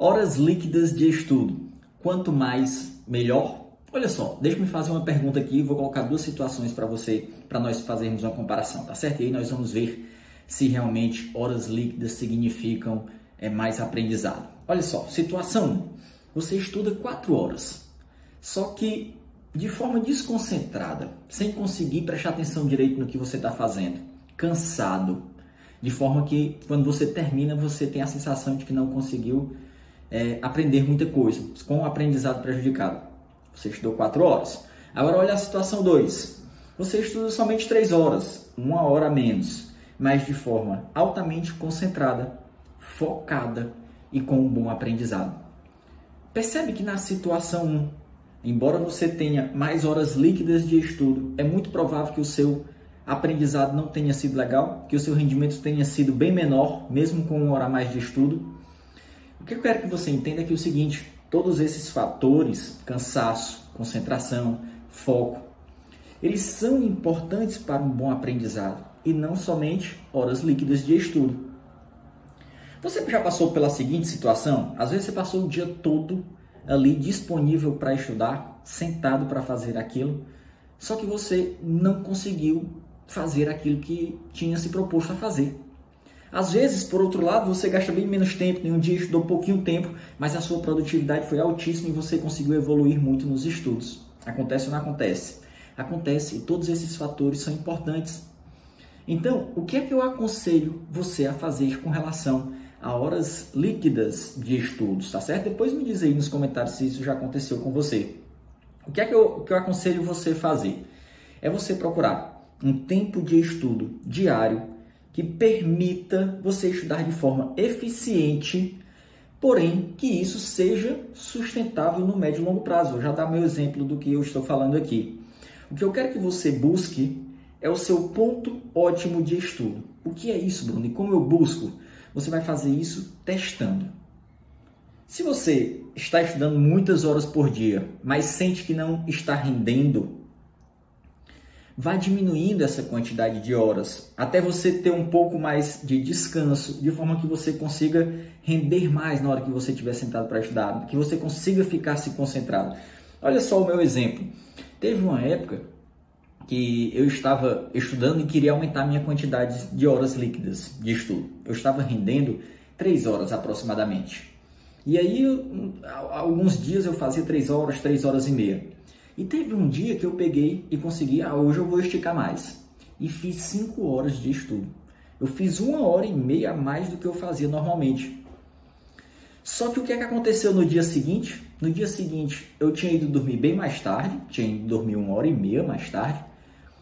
Horas líquidas de estudo. Quanto mais, melhor? Olha só, deixa-me fazer uma pergunta aqui, vou colocar duas situações para você, para nós fazermos uma comparação, tá certo? E aí nós vamos ver se realmente horas líquidas significam é, mais aprendizado. Olha só, situação 1. Você estuda 4 horas, só que de forma desconcentrada, sem conseguir prestar atenção direito no que você está fazendo, cansado, de forma que quando você termina você tem a sensação de que não conseguiu é, aprender muita coisa, com o aprendizado prejudicado. Você estudou 4 horas. Agora olha a situação 2. Você estuda somente 3 horas, uma hora a menos, mas de forma altamente concentrada, focada e com um bom aprendizado. Percebe que na situação 1, embora você tenha mais horas líquidas de estudo, é muito provável que o seu aprendizado não tenha sido legal, que o seu rendimento tenha sido bem menor, mesmo com uma hora a mais de estudo. O que eu quero que você entenda é que é o seguinte: todos esses fatores, cansaço, concentração, foco, eles são importantes para um bom aprendizado e não somente horas líquidas de estudo. Você já passou pela seguinte situação? Às vezes você passou o dia todo ali disponível para estudar, sentado para fazer aquilo, só que você não conseguiu fazer aquilo que tinha se proposto a fazer. Às vezes, por outro lado, você gasta bem menos tempo, em um dia estudou pouquinho tempo, mas a sua produtividade foi altíssima e você conseguiu evoluir muito nos estudos. Acontece ou não acontece? Acontece e todos esses fatores são importantes. Então, o que é que eu aconselho você a fazer com relação a horas líquidas de estudos, tá certo? Depois me diz aí nos comentários se isso já aconteceu com você. O que é que eu, que eu aconselho você fazer? É você procurar um tempo de estudo diário que permita você estudar de forma eficiente, porém que isso seja sustentável no médio e longo prazo. Vou já dar meu exemplo do que eu estou falando aqui. O que eu quero que você busque é o seu ponto ótimo de estudo. O que é isso, Bruno? E como eu busco? Você vai fazer isso testando. Se você está estudando muitas horas por dia, mas sente que não está rendendo, vá diminuindo essa quantidade de horas até você ter um pouco mais de descanso, de forma que você consiga render mais na hora que você estiver sentado para estudar, que você consiga ficar se concentrado. Olha só o meu exemplo. Teve uma época que eu estava estudando e queria aumentar minha quantidade de horas líquidas de estudo. Eu estava rendendo 3 horas aproximadamente. E aí, alguns dias eu fazia 3 horas, 3 horas e meia. E teve um dia que eu peguei e consegui, ah, hoje eu vou esticar mais. E fiz 5 horas de estudo. Eu fiz uma hora e meia a mais do que eu fazia normalmente. Só que o que, é que aconteceu no dia seguinte? No dia seguinte, eu tinha ido dormir bem mais tarde, tinha ido dormir uma hora e meia mais tarde,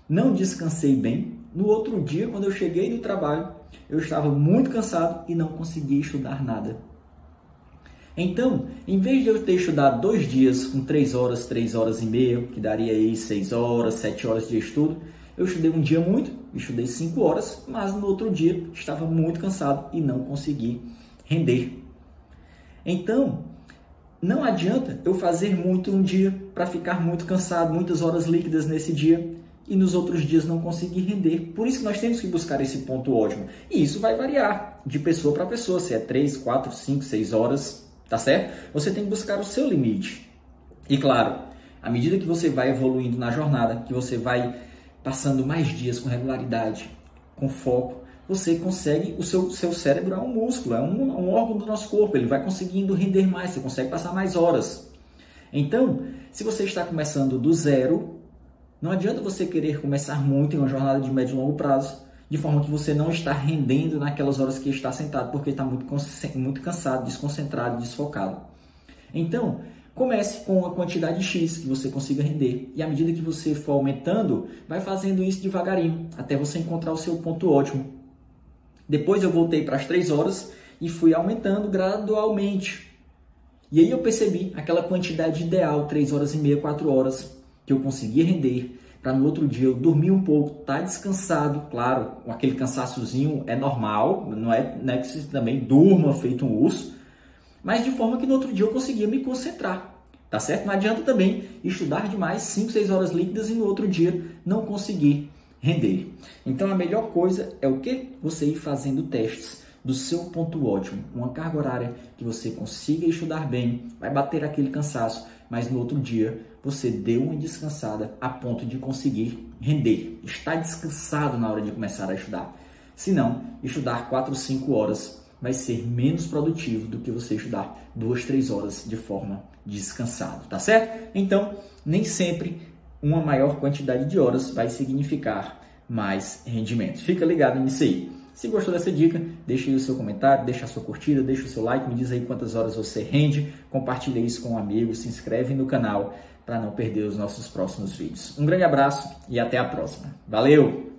não descansei bem. No outro dia, quando eu cheguei do trabalho, eu estava muito cansado e não conseguia estudar nada. Então, em vez de eu ter estudado dois dias com três horas, três horas e meia, que daria aí seis horas, sete horas de estudo, eu estudei um dia muito, estudei cinco horas, mas no outro dia estava muito cansado e não consegui render. Então, não adianta eu fazer muito um dia para ficar muito cansado, muitas horas líquidas nesse dia e nos outros dias não conseguir render. Por isso que nós temos que buscar esse ponto ótimo. E isso vai variar de pessoa para pessoa, se é 3, 4, 5, 6 horas, tá certo? Você tem que buscar o seu limite. E claro, à medida que você vai evoluindo na jornada, que você vai passando mais dias com regularidade, com foco, você consegue, o seu, seu cérebro é um músculo, é um, um órgão do nosso corpo, ele vai conseguindo render mais, você consegue passar mais horas. Então, se você está começando do zero, não adianta você querer começar muito em uma jornada de médio e longo prazo, de forma que você não está rendendo naquelas horas que está sentado, porque está muito, muito cansado, desconcentrado, desfocado. Então, comece com uma quantidade X que você consiga render. E à medida que você for aumentando, vai fazendo isso devagarinho, até você encontrar o seu ponto ótimo. Depois eu voltei para as 3 horas e fui aumentando gradualmente. E aí eu percebi aquela quantidade ideal, 3 horas e meia, 4 horas, que eu conseguia render, para no outro dia eu dormir um pouco, tá descansado, claro, aquele cansaçozinho é normal, não é, não é que você também durma feito um urso, mas de forma que no outro dia eu conseguia me concentrar, tá certo? Não adianta também estudar demais 5, 6 horas líquidas e no outro dia não conseguir render. Então a melhor coisa é o que? Você ir fazendo testes. do seu ponto ótimo, uma carga horária que você consiga estudar bem, vai bater aquele cansaço, mas no outro dia você deu uma descansada a ponto de conseguir render, está descansado na hora de começar a estudar. Se não, estudar 4 ou 5 horas vai ser menos produtivo do que você estudar 2, 3 horas de forma descansada, tá certo? Então, nem sempre uma maior quantidade de horas vai significar mais rendimento. Fica ligado nisso aí. Se gostou dessa dica, deixe aí o seu comentário, deixa a sua curtida, deixa o seu like, me diz aí quantas horas você rende, compartilha isso com um amigo, se inscreve no canal para não perder os nossos próximos vídeos. Um grande abraço e até a próxima. Valeu!